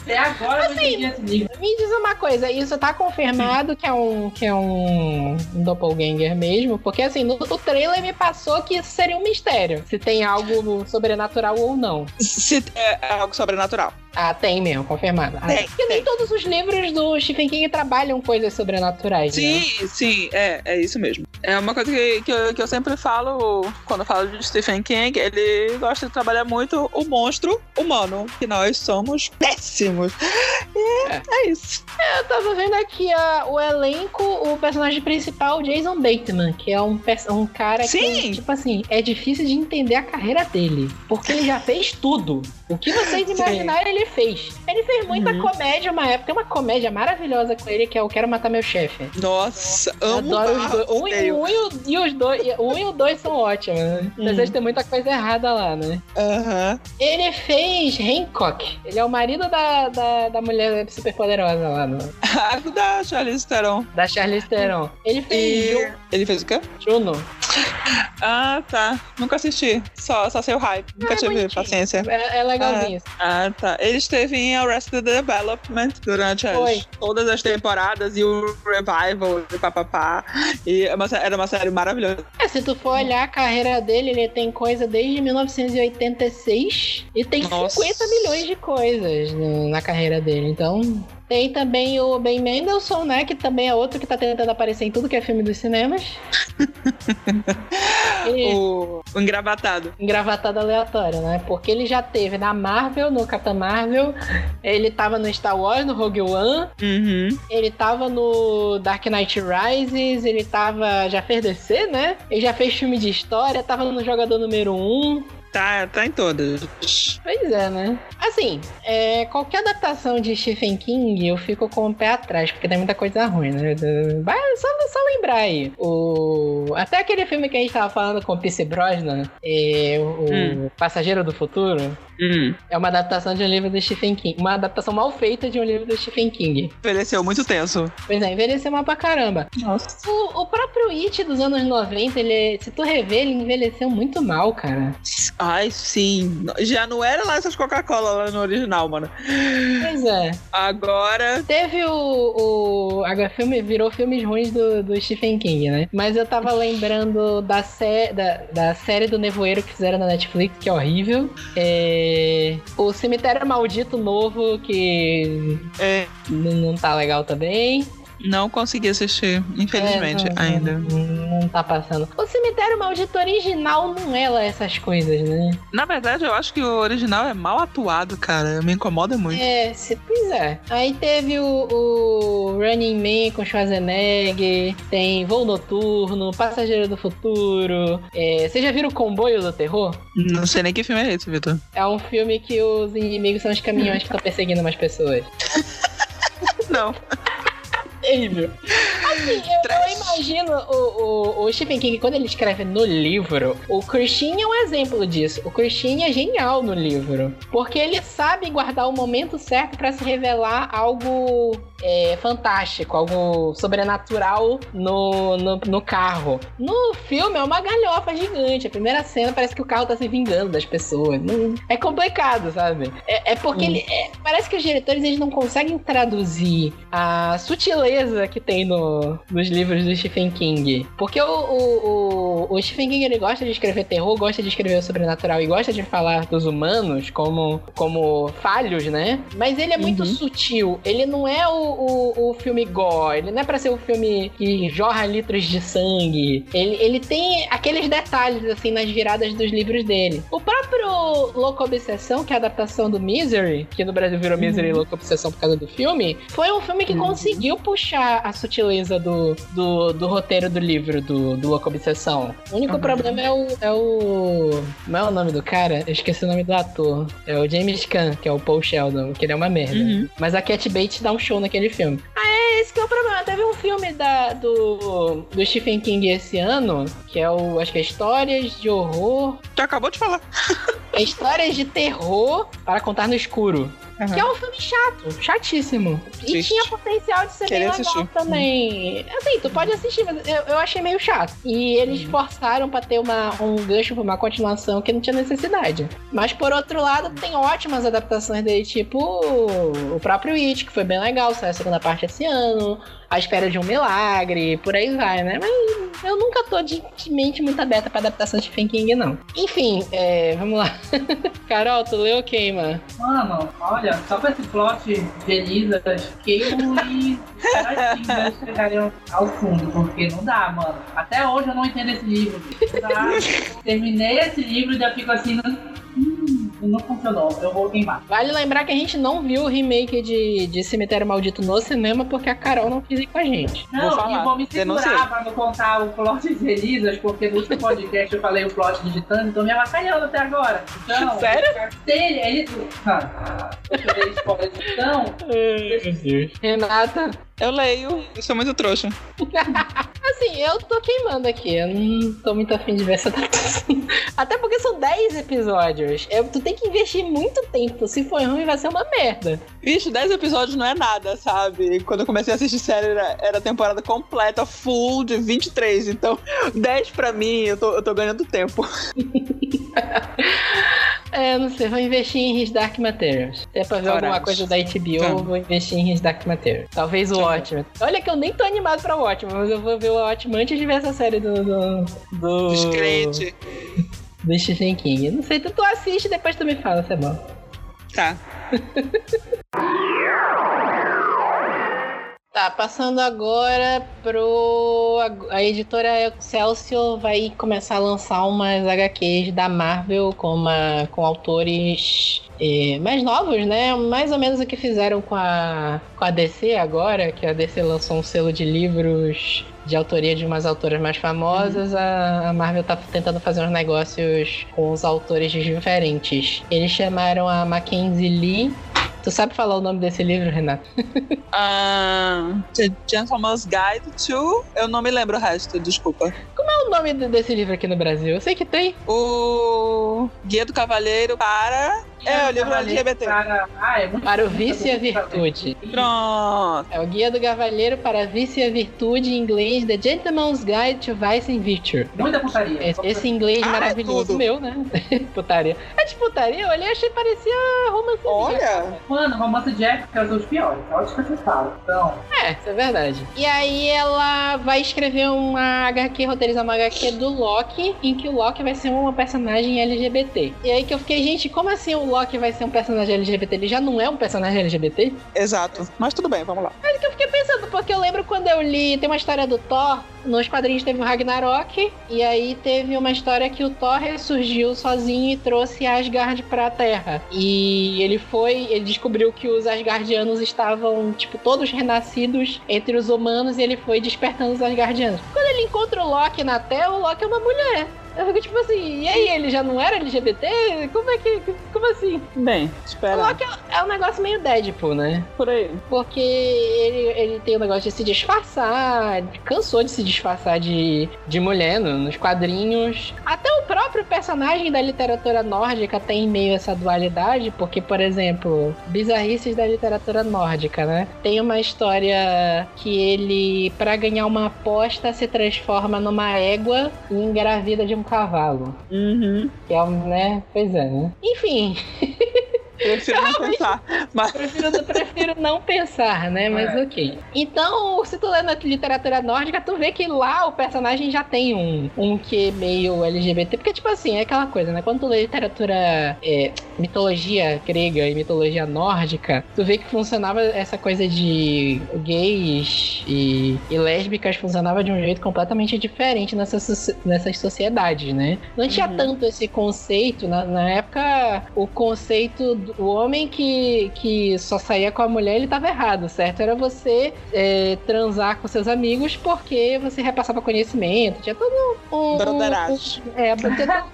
até *laughs* agora eu não entendi esse livro. Me diz uma coisa, isso tá confirmado que é um, que é um, um doppelganger mesmo? Porque assim, no, no trailer me passou que isso seria um mistério. Se tem algo sobrenatural ou não. Se é, é algo sobrenatural. Ah, tem mesmo, confirmado. Ah, Tem, Porque nem todos os livros do Stephen King trabalham coisas sobrenaturais. né? Sim, sim, é, é isso mesmo. É uma coisa que, que, eu, que eu sempre falo quando eu falo de Stephen King, ele gosta de trabalhar muito o monstro humano, que nós somos péssimos. E É. é, isso. Eu tava vendo aqui a- o elenco, o personagem principal, Jason Bateman, que é um, um cara Sim. que, tipo assim, é difícil de entender a carreira dele. Porque ele já fez tudo. O que vocês Sim. imaginarem, ele fez. Ele fez muita Uhum. comédia uma época. Tem uma comédia maravilhosa com ele, que é o Quero Matar Meu Chefe. Nossa, Eu amo Adoro os dois. Um, e- um e, o, os dois. Um e o dois são ótimos, né? Uhum. Apesar de ter muita coisa errada lá, né? Aham. Ele fez Hancock. Ele é o marido da, da, da mulher super poderosa lá, no, A *laughs* da Charlize Theron. da Charlize Theron. Ele fez E ele fez o quê? Juno. *laughs* Ah, tá. Nunca assisti. Só, só sei o hype. Nunca é tive bonitinho. paciência. É, é legalzinho. Ah, tá. Ele esteve em Arrested Development durante as- Foi. todas as temporadas e o Revival e papapá. E é uma era uma série maravilhosa. É, se tu for olhar a carreira dele, ele tem coisa desde 1986 e tem Nossa. 50 milhões de coisas no- na carreira dele. Então, tem também o Ben Mendelssohn, né? Que também é outro que tá tentando aparecer em tudo que é filme dos cinemas. Ele- *laughs* O, o engravatado. engravatado aleatório, né? Porque ele já teve na Marvel, no Capitão Marvel, ele tava no Star Wars, no Rogue One, Uhum. ele tava no Dark Knight Rises, ele tava. já fez DC, né? Ele já fez filme de história, tava no Jogador Número 1. Tá, tá em todas. Pois é, né? Assim, é, qualquer adaptação de Stephen King eu fico com o pé atrás, porque tem muita coisa ruim, né? Vai só, só lembrar aí. O, até aquele filme que a gente tava falando com o Pierce Brosnan, é, o Hum. Passageiro do Futuro, Hum. é uma adaptação de um livro do Stephen King. Uma adaptação mal feita de um livro do Stephen King. Envelheceu muito tenso. Pois é, envelheceu mal pra caramba. Nossa. O, o próprio It dos anos 90, ele, se tu rever, ele envelheceu muito mal, cara. Ai, sim. Já não era lá essas Coca-Cola lá no original, mano. Pois é. Agora. Teve o. o agora filme, virou filmes ruins do, do Stephen King, né? Mas eu tava lembrando da, sé, da, da série do Nevoeiro que fizeram na Netflix, que é horrível. É, o Cemitério Maldito novo, que É, n- não tá legal também. Não consegui assistir, infelizmente, É, não- ainda. Não, não tá passando. O Cemitério Maldito original não é lá essas coisas, né? Na verdade, eu acho que o original é mal atuado, cara. Me incomoda muito. É, se, pois é. Aí teve o, o Running Man com Schwarzenegger, tem Voo Noturno, Passageiro do Futuro. É, Vocês já viram o Comboio do Terror? Não sei nem que filme é esse, Vitor. É um filme que os inimigos são os caminhões que estão perseguindo umas pessoas. *laughs* Não. *laughs* Terrível. Assim, eu, eu imagino o, o, o Stephen King, quando ele escreve no livro, o Christine é um exemplo disso. O Christine é genial no livro. Porque ele sabe guardar o momento certo pra se revelar algo é, fantástico, algo sobrenatural no, no, no carro. No filme é uma galhofa gigante. A primeira cena parece que o carro tá se vingando das pessoas. Não- é complicado, sabe? É, é porque ele, é, parece que os diretores eles não conseguem traduzir a sutileza que tem no, nos livros do Stephen King. Porque o, o, o, o Stephen King ele gosta de escrever terror, gosta de escrever o sobrenatural e gosta de falar dos humanos como, como falhos, né? Mas ele é muito Uhum. sutil. Ele não é o, o, o filme gore. Ele não é pra ser o filme que jorra litros de sangue. Ele, ele tem aqueles detalhes, assim, nas viradas dos livros dele. O próprio Louco Obsessão, que é a adaptação do Misery, que no Brasil virou Misery e Louco Obsessão por causa do filme, foi um filme que conseguiu puxar a sutileza do, do, do roteiro do livro do, do Louco Obsessão. O único Uhum. problema é o, é o. Como é o nome do cara? Eu esqueci o nome do ator. É o James Caan, que é o Paul Sheldon, que ele é uma merda. Uhum. Mas a Cat Bates dá um show naquele filme. Ah, é, esse que é o problema. Teve um filme da, do, do Stephen King esse ano, que é o. Acho que é Histórias de Horror. Tu acabou de falar. É Histórias de Terror para contar no escuro. Que é um filme chato, chatíssimo. E Triste. tinha potencial de ser Queria bem legal assistir. também. Assim, tu pode assistir, mas eu, eu achei meio chato. E eles forçaram pra ter uma, um gancho pra uma continuação que não tinha necessidade. Mas por outro lado, tem ótimas adaptações dele, tipo o próprio It, que foi bem legal, saiu a segunda parte esse ano. A Espera de um Milagre, por aí vai, né? Mas eu nunca tô de de mente muito aberta pra adaptação de Stephen King, não. Enfim, é, vamos lá. *laughs* Carol, tu leu quem, mano? Mano, olha, só com esse plot de Elisas, queimo e espero que chegarem ao fundo, porque não dá, mano. Até hoje eu não entendo esse livro. dá. *laughs* Terminei esse livro e já fico assim, hum, não funcionou, eu vou queimar. Vale lembrar que a gente não viu o remake de, de Cemitério Maldito no cinema porque a Carol não quis ir com a gente. Não, Vou falar, e vou me segurar pra não contar o plot de Elisas, porque no último podcast eu falei o plot de Titã, então me avacalhando até agora. Então, *laughs* Sério? Se ele, ele, ah, eu spoiler de Titã, Renata, Eu leio. Eu sou muito trouxa. *laughs* assim, eu tô queimando aqui. Eu não tô muito afim de ver essa adaptação. *laughs* Até porque são 10 episódios. É, tu tem que investir muito tempo. Se for ruim, vai ser uma merda. Vixe, 10 episódios não é nada, sabe? Quando eu comecei a assistir série, era, era temporada completa, full de 23. Então, *laughs* 10 pra mim, eu tô, eu tô ganhando tempo. É, eu não sei, vou investir em His Dark Materials. Se é pra ver Coragem. alguma coisa da HBO, Tá. eu vou investir em His Dark Materials. Talvez o Tá. Watchmen. Olha que eu nem tô animado pra Watchmen, mas eu vou ver o Watchmen antes de ver essa série do... do... do... Descrente. do Stephen King. Não sei, tu, tu assiste e depois tu me fala se é bom. Tá. *laughs* Tá, passando agora pro. A editora Excelsior vai começar a lançar umas HQs da Marvel com, uma, com autores eh, mais novos, né? Mais ou menos o que fizeram com a, com a DC agora, que a DC lançou um selo de livros de autoria de umas autoras mais famosas, a, a Marvel tá tentando fazer uns negócios com os autores diferentes. Eles chamaram a Mackenzie Lee. Tu sabe falar o nome desse livro, Renato? *laughs* Ah, The Gentleman's Guide to. Eu não me lembro o resto, desculpa. Qual é o nome de- desse livro aqui no Brasil? Eu sei que tem. O Guia do Cavaleiro para. É, o livro LGBT. Para... Ah, é muito Para o vício e a virtude. Pronto. É o Guia do Cavalheiro para Vício e a Virtude em inglês The Gentleman's Guide to Vice and Virtue. Muita putaria. Esse, esse inglês Ah, é maravilhoso tudo. meu, né? *laughs* putaria. É de putaria, eu olhei e achei que parecia romance. Olha. Mano, romance de época são os piores. Pode que você fala. Então, É, isso é verdade. E aí ela vai escrever uma HQ, roteirizar uma HQ do Loki, em que o Loki vai ser uma personagem LGBT. E aí que eu fiquei, gente, como assim o Loki vai ser um personagem LGBT? Ele já não é um personagem LGBT? Exato. Mas tudo bem, vamos lá. Mas que eu fiquei pensando, porque eu lembro quando eu li, tem uma história do Thor, nos quadrinhos teve o Ragnarok, e aí teve uma história que o Thor ressurgiu sozinho e trouxe Asgard pra Terra. E ele foi, ele descobriu que os Asgardianos estavam, tipo, todos renascidos entre os humanos, e ele foi despertando os Asgardianos. Quando ele encontra o Loki na Terra, o Loki é uma mulher. Eu fico tipo assim, e aí, ele já não era LGBT? Como é que. Como assim? Bem, O espera. Loki é- é um negócio meio Deadpool, né? Por aí. Porque ele, ele tem o negócio de se disfarçar, cansou de se disfarçar de, de mulher no- nos quadrinhos. Até o próprio personagem da literatura nórdica tem meio essa dualidade, porque, por exemplo, bizarrices da literatura nórdica, né? Tem uma história que ele, pra ganhar uma aposta, se transforma numa égua e engravida de um cavalo. Uhum. Que é um, né? Pois é, né? Enfim, *laughs* Prefiro não pensar. Mas Prefiro, prefiro não pensar, né? Mas É. ok. Então, se tu lê na literatura nórdica, tu vê que lá o personagem já tem um, um que meio LGBT. Porque, tipo assim, é aquela coisa, né? Quando tu lê literatura, é, mitologia grega e mitologia nórdica, tu vê que funcionava essa coisa de gays e, e lésbicas funcionava de um jeito completamente diferente nessas, nessas sociedades, né? Não tinha Uhum. tanto esse conceito. Na, na época, o conceito do o homem que, que só saía com a mulher, ele tava errado, certo? Era você é, transar com seus amigos porque você repassava conhecimento. Tinha todo um. broderagem. É, tinha,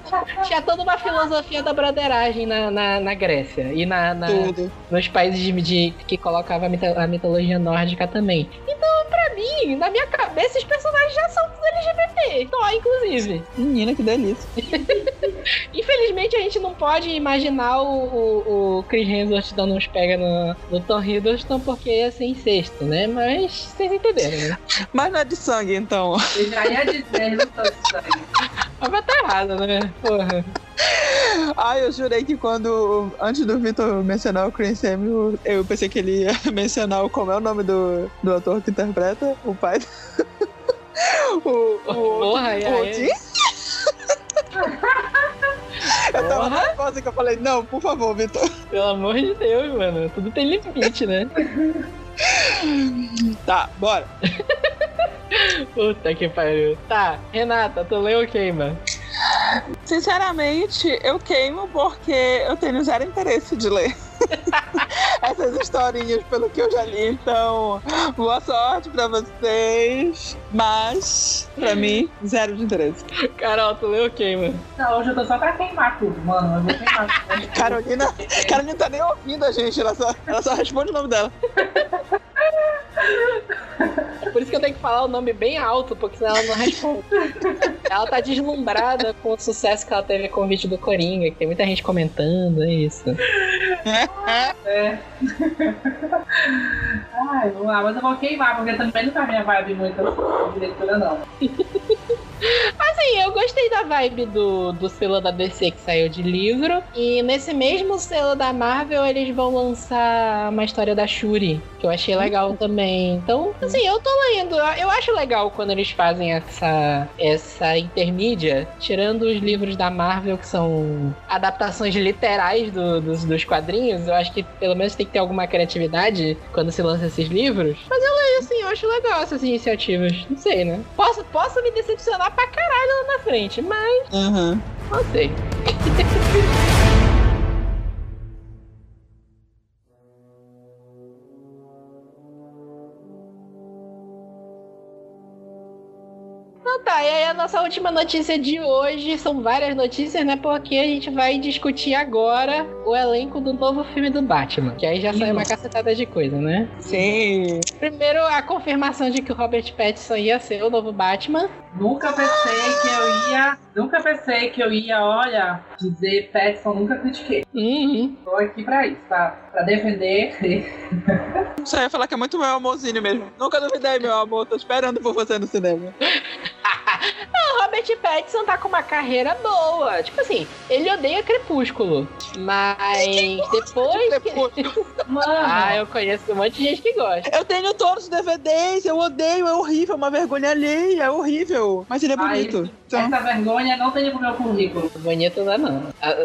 tinha toda uma filosofia da broderagem na, na, na Grécia e na, na- Tudo. nos países de, de- que colocava a, mito- a mitologia nórdica também. Então, pra mim, na minha cabeça, os personagens já são todos LGBT. Thor, inclusive. Menina, que delícia. *laughs* Infelizmente, a gente não pode imaginar o, o, o Chris Hemsworth dando uns pega no, no Thor Hiddleston porque ia ser incesto, né? Mas vocês entenderam, né? *laughs* Mas não é de sangue, então. eu já ia dizer, não tô sangue. *laughs* Mas vai tá errado, né? Porra. Ai, eu jurei que quando. Antes do Vitor mencionar o Chris Hemsworth, eu pensei que ele ia *laughs* mencionar o, como é o nome do, do ator que interpreta o pai. o. O. Porra, e o aí? Odin? *laughs* Eu tava nervosa que eu falei, não, por favor, Vitor. *laughs* Pelo amor de Deus, mano. Tudo tem limite, né? Tá, bora. *laughs* Puta que pariu. Tá, Renata, tu leu o que, mano? Sinceramente, eu queimo porque eu tenho zero interesse de ler *laughs* essas historinhas pelo que eu já li. Então, boa sorte pra vocês. Mas, pra mim, zero de interesse. Carol, tu leu o que, mano? Não, hoje eu tô só pra queimar tudo, mano. Eu vou queimar tudo. *laughs* Carolina, Carolina tá nem ouvindo a gente, ela só, ela só responde o nome dela. *laughs* falar o nome bem alto, porque senão ela não responde. *laughs* ela tá deslumbrada com o sucesso que ela teve com o vídeo do Coringa, que tem muita gente comentando, é isso. É. Ai, vamos lá, mas eu vou queimar, porque também não tá minha vibe muito de leitura, não. Assim, eu gostei da vibe do, do selo da DC que saiu de livro. E nesse mesmo selo da Marvel, eles vão lançar uma história da Shuri, que eu achei legal também. Então, assim, eu tô lendo. Eu acho legal quando eles fazem essa, essa intermídia, tirando os livros da Marvel, que são adaptações literais do- dos, dos quadrinhos. Eu acho que pelo menos tem que ter alguma criatividade quando se lança esses livros. Mas eu leio, assim, eu acho legal essas iniciativas. Não sei, né? Posso, posso me decepcionar pra caralho na frente, mas Uhum. não sei. Tá, e aí a nossa última notícia de hoje, são várias notícias, né? Porque a gente vai discutir agora o elenco do novo filme do Batman. Que aí já saiu uma cacetada de coisa, né? Sim. Primeiro, a confirmação de que o Robert Pattinson ia ser o novo Batman. Nunca pensei que eu ia. Nunca pensei que eu ia, olha, dizer Petson, nunca critiquei. Uhum. Tô aqui pra isso, pra, pra defender. Só ia falar que é muito meu amorzinho mesmo. Nunca duvidei, meu amor. Tô esperando por você no cinema. Robert Pattinson tá com uma carreira boa. Tipo assim, ele odeia Crepúsculo. Mas depois que... *laughs* Mano, Ah, eu conheço um monte de gente que gosta. Eu tenho todos os DVDs, eu odeio, é horrível, é uma vergonha alheia, é horrível. Mas ele é Ai, bonito. Então, essa vergonha não tem pro meu currículo. Bonito não é não. Ah,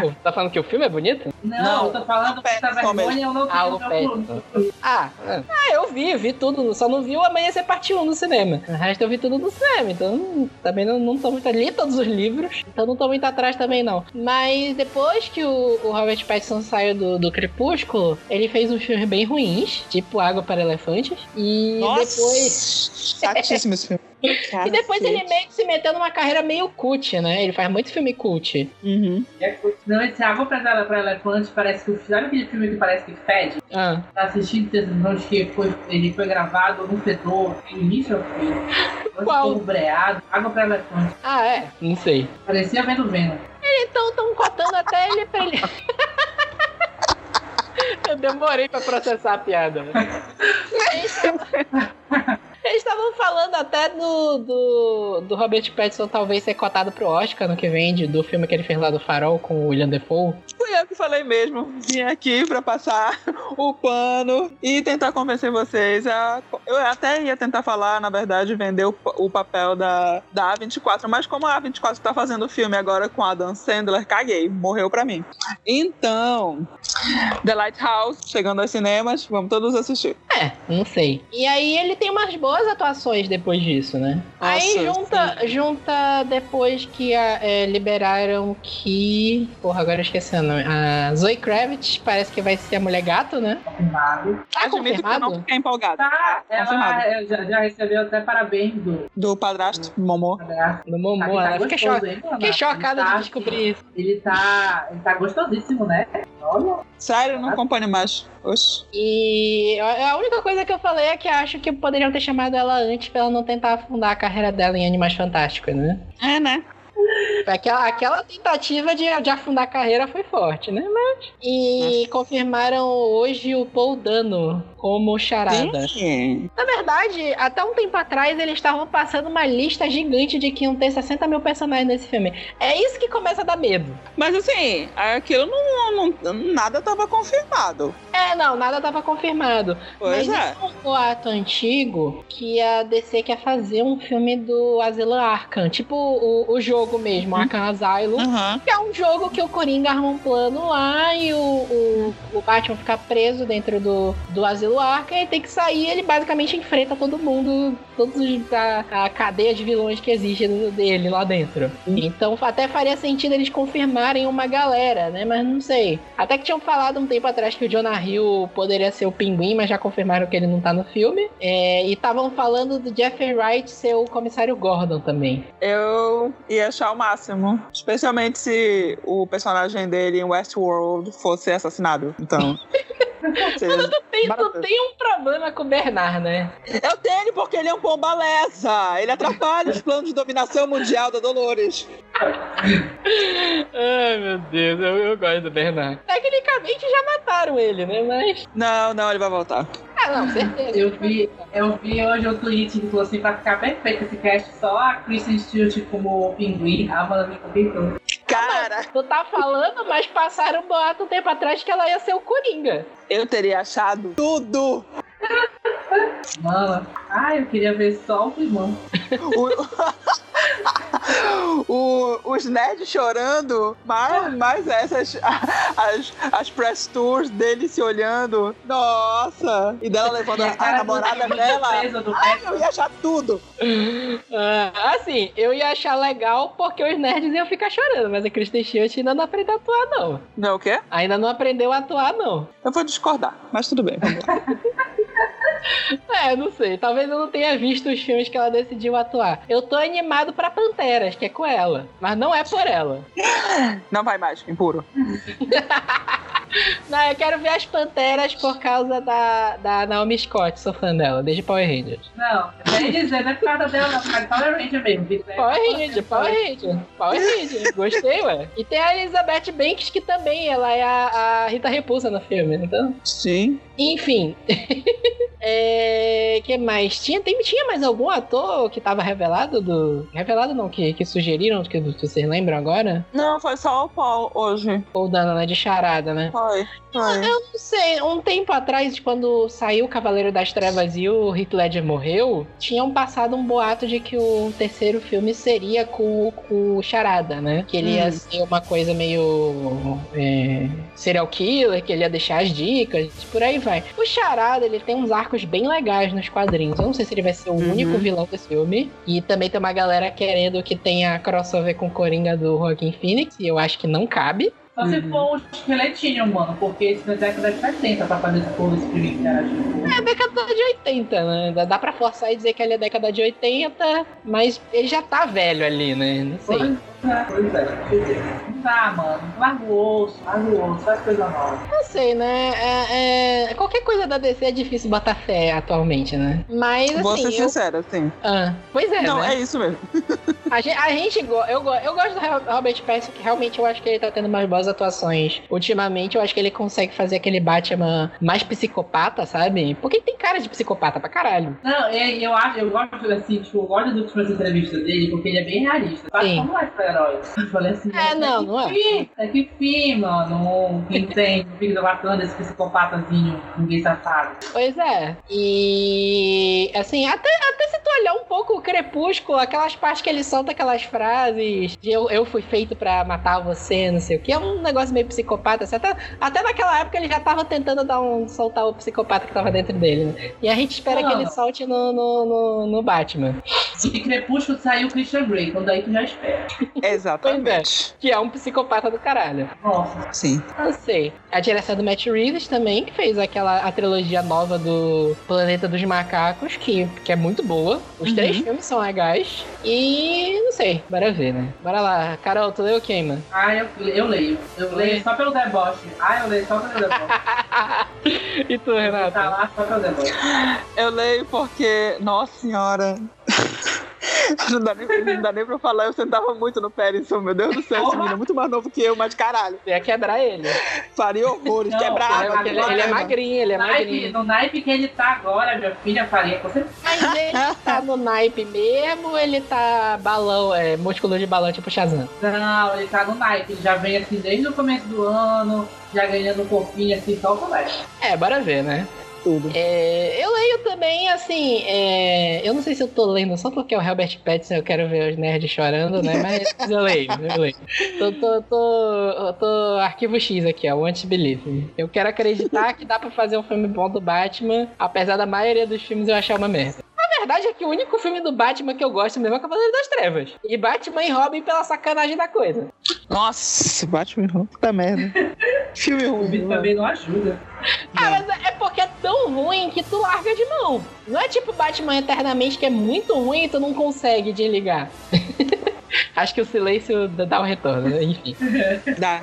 pô, tá falando que o filme é bonito? Não, Não, eu tô falando que essa vergonha eu não Ah, tenho pro meu currículo. Ah, é. ah, eu vi, vi tudo. Só não vi o Amanhecer Parte 1 no cinema. O resto eu vi tudo no cinema. Então também não, não tô muito. Li todos os livros. Então não tô muito atrás também, não. Mas depois que o, o Robert Pattinson saiu do, do Crepúsculo, ele fez uns filmes bem ruins, tipo Água para Elefantes. E nossa, depois. chatíssimo esse filme. *laughs* E depois ele meio que se meteu numa carreira meio cult, né? Ele faz muito filme cult. Uhum. Não, esse água pra, pra elefante parece que o Sabe aquele filme que parece que fede? Ah. Tá assistindo Tesouros que foi, ele foi gravado no fedor, do início ao fim. Qual? Todo breado, água pra elefante. ah, é? Não sei. Parecia vendo Venom. Então estão cotando até ele pra ele. *laughs* Eu demorei pra processar a piada. Eles tavam- Eles estavam falando até do, do, do Robert Pattinson talvez ser cotado pro Oscar no que vem, do filme que ele fez lá do Farol com o William Defoe. Fui eu que falei mesmo. Vim aqui pra passar *laughs* o pano e tentar convencer vocês. A... Eu até ia tentar falar, na verdade, vender o, o papel da, da A24, mas como a A24 tá fazendo o filme agora com Adam Sandler, caguei, morreu pra mim. Então, The Lighthouse, chegando aos cinemas, vamos todos assistir. É, não sei. E aí ele tem umas boas atuações depois disso, né? aí Nossa, junta, junta depois que a- é, liberaram que. Porra, agora eu esqueci o nome. A Zoe Kravitz parece que vai ser a mulher gato, né? Confirmado. Tá Admito que eu não confirmado? fiquei empolgada. Tá, confirmado. ela já, já recebeu até parabéns do Do padrasto, Momô. padrasto. No Momô, Tá- tá né? Fiquei, gostoso, cho hein, Ana? fiquei chocada tá- de descobrir isso. Ele tá, ele tá gostosíssimo, né? Olha. Sério, não acompanho mais. Oxi. E a única coisa que eu falei é que acho que poderiam ter chamado ela antes pra ela não tentar afundar a carreira dela em Animais Fantásticos, né? É, né? Aquela, aquela tentativa de, de afundar a carreira foi forte, né? Mas... E confirmaram hoje o Paul Dano como charada. Sim. Na verdade, até um tempo atrás eles estavam passando uma lista gigante de que iam ter 60 mil personagens nesse filme. É isso que começa a dar medo. Mas assim, aquilo não, não- nada tava confirmado. É, não, nada tava confirmado. Pois Mas é. isso é um boato antigo que a DC quer fazer um filme do Asylum Arkham. Tipo o, o jogo mesmo, Arkham Asylum. Aham. Que é um jogo que o Coringa arma um plano lá e o, o, o Batman fica preso dentro do, do asilo Arkham e tem que sair. Ele basicamente enfrenta todo mundo, todos os- a, a cadeia de vilões que existe dele lá dentro. Então até faria sentido eles confirmarem uma galera, né? Mas não sei. Até que tinham falado um tempo atrás que o Jonah Hill poderia ser o Pinguim, mas já confirmaram que ele não tá no filme. É, e estavam falando do Jeffrey Wright ser o comissário Gordon também. Eu ia achar o máximo. Especialmente se o personagem dele em Westworld fosse assassinado. Então. *laughs* seria Tem, tu maravilhoso. tem um problema com o Bernard, né? Eu tenho porque ele é um pombaleza. Ele atrapalha os planos de dominação mundial da Dolores. Ai, meu Deus, eu, eu gosto do Bernard. Tecnicamente já mataram ele, né? Mas. Não, não, ele vai voltar. Ah, não, certeza. Eu vi, eu vi hoje o tweet que falou assim, pra ficar perfeito esse cast, só a Kristen Stewart como pinguim, a Amanda me comentou. Cara, Tu tá falando, mas passaram um boato um tempo atrás que ela ia ser o Coringa. eu teria achado tudo. Mano, ai, eu queria ver só o climão. O- os nerds chorando, mas, mas essas, as, as press tours dele se olhando, nossa, e dela levando a, a namorada dela. Ai, eu ia achar tudo. Ah, assim, eu ia achar legal porque os nerds iam ficar chorando, mas a Kristen Stewart ainda não aprendeu a atuar, não. Não, o quê? Ainda não aprendeu a atuar, não. Eu vou discordar, mas tudo bem. Vamos *laughs* lá. *laughs* É, não sei. Talvez eu não tenha visto os filmes que ela decidiu atuar. Eu tô animado pra Panteras, que é com ela. Mas não é por ela. *laughs* Não vai mais, impuro. *laughs* *laughs* Não, eu quero ver as Panteras por causa da, da Naomi Scott. Sou fã dela, desde Power Rangers. Não, eu ia dizer, não é por causa dela, não, por causa de Power Ranger mesmo. Power Ranger, Power Ranger. Power Ranger. *laughs* Gostei, ué. E tem a Elizabeth Banks, que também ela é a, a Rita Repulsa no filme, então... Sim. Enfim. *laughs* é, que mais? Tinha, tem, tinha mais algum ator que tava revelado do. Revelado não, que, que sugeriram, que, que vocês lembram agora? Não, foi só o Paul hoje. Ou da Ana de Charada, né? Foi. Foi. Eu não sei, um tempo atrás, quando saiu o Cavaleiro das Trevas e o Heath Ledger morreu, tinham passado um boato de que o terceiro filme seria com, com o Charada, né? Que ele ia Hum. ser uma coisa meio é, serial killer, que ele ia deixar as dicas, por aí vai. O Charada, ele tem uns arcos bem legais nos quadrinhos. Eu não sei se ele vai ser o Uhum. único vilão desse filme. E também tem uma galera querendo que tenha crossover com o Coringa do Joaquin Phoenix, e eu acho que não cabe. Só se Uhum. for um esqueletinho, mano, porque esse na década de 70 pra fazer esse povo era tipo. É década de 80, né? Dá- pra forçar e dizer que ele é década de 80, mas ele já tá velho ali, né? Não sei. Pois é, pois é. Não dá, mano. Larga o osso, larga o osso, faz coisa nova. Não sei, né? É- é- Qualquer coisa da DC é difícil botar fé atualmente, né? Mas assim. Vou ser eu- sincera, sim. Ah, pois é, Não, né? é isso mesmo. *laughs* A gente, a gente go- eu, go- eu gosto do Ro- Robert Pattinson, que realmente eu acho que ele tá tendo umas boas atuações. Ultimamente, eu acho que ele consegue fazer aquele Batman mais psicopata, sabe? Porque tem cara de psicopata pra caralho. Não, é, eu acho, eu gosto assim, tipo, eu gosto das últimas entrevistas dele, porque ele é bem realista. Sim. como é super-herói. Eu falei assim, É, não, que não é. Fim, é que fim, mano. Quem tem o filho da Wakanda, esse psicopatazinho, ninguém safado. Pois é. E assim, até, até se tu olhar um pouco o Crepúsculo, aquelas partes que ele solta aquelas frases de eu, eu fui feito pra matar você, não sei o que, é um negócio meio psicopata. assim, Até, até naquela época ele já tava tentando dar um, soltar o psicopata que tava dentro dele. Né? E a gente espera que Não. ele solte no, no, no, no Batman. Se Crepúsculo saiu o Christian Grey, quando aí tu já espera. *laughs* Exatamente. Que é um psicopata do caralho. Nossa. Sim. Não sei. A direção do Matt Reeves também, que fez aquela a trilogia nova do Planeta dos Macacos, que, que é muito boa. Os Uhum. três filmes são legais. E não sei, bora ver, né? Bora lá. Carol, tu leu quem, mano? Ah, eu, eu leio. Eu leio só pelo deboche. Ah, eu leio só pelo deboche. *laughs* e tu, Tá Renata? lá só pelo deboche. Eu leio porque, nossa senhora. *laughs* Não dá, nem, não dá nem pra falar, eu sentava muito no Périson, meu Deus do céu, esse menino é muito mais novo que eu, mas caralho. Você ia quebrar ele. Faria horrores, Não, quebrava. Ele, é- ele é- ele é magrinho, ele é Naipe, magrinho. no naipe que ele tá agora, minha filha, faria com certeza. Mas ele tá no naipe mesmo ou ele tá balão, é, músculo de balão tipo Shazam? Não, ele tá no naipe. Ele já vem assim desde o começo do ano, já ganhando um corpinho assim, só o colégio. É, bora ver, né? Tudo. É, eu leio também, assim, é, eu não sei se eu tô lendo só porque é o Herbert Pattinson eu quero ver os nerds chorando, né? Mas *laughs* eu leio, eu leio. Tô, tô, tô, eu tô arquivo X aqui, ó, Want to Believe. Eu quero acreditar que dá pra fazer um filme bom do Batman, apesar da maioria dos filmes eu achar uma merda. A verdade é que o único filme do Batman que eu gosto mesmo é o Cavaleiro das Trevas. E Batman e Robin pela sacanagem da coisa. Nossa, Batman ruim, puta merda. *laughs* Filme O ruim. vídeo mano. também não ajuda. Ah, mas é porque é tão ruim que tu larga de mão. Não é tipo Batman Eternamente que é muito ruim e tu não consegue desligar. *laughs* Acho que o silêncio dá o retorno, né? enfim. Dá.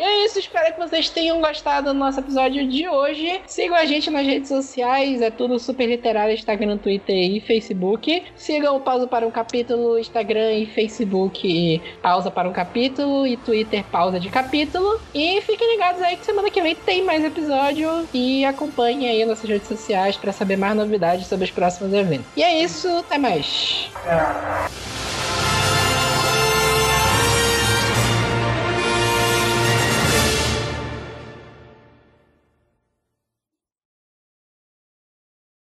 E é isso, espero que vocês tenham gostado do nosso episódio de hoje. Sigam a gente nas redes sociais, é tudo super literário, Instagram, Twitter e Facebook. Sigam o Pausa para um Capítulo, Instagram e Facebook Pausa para um Capítulo e Twitter Pausa de Capítulo. E fiquem ligados aí que semana que vem tem mais episódio e acompanhem aí nossas redes sociais para saber mais novidades sobre os próximos eventos. E é isso, até mais. É.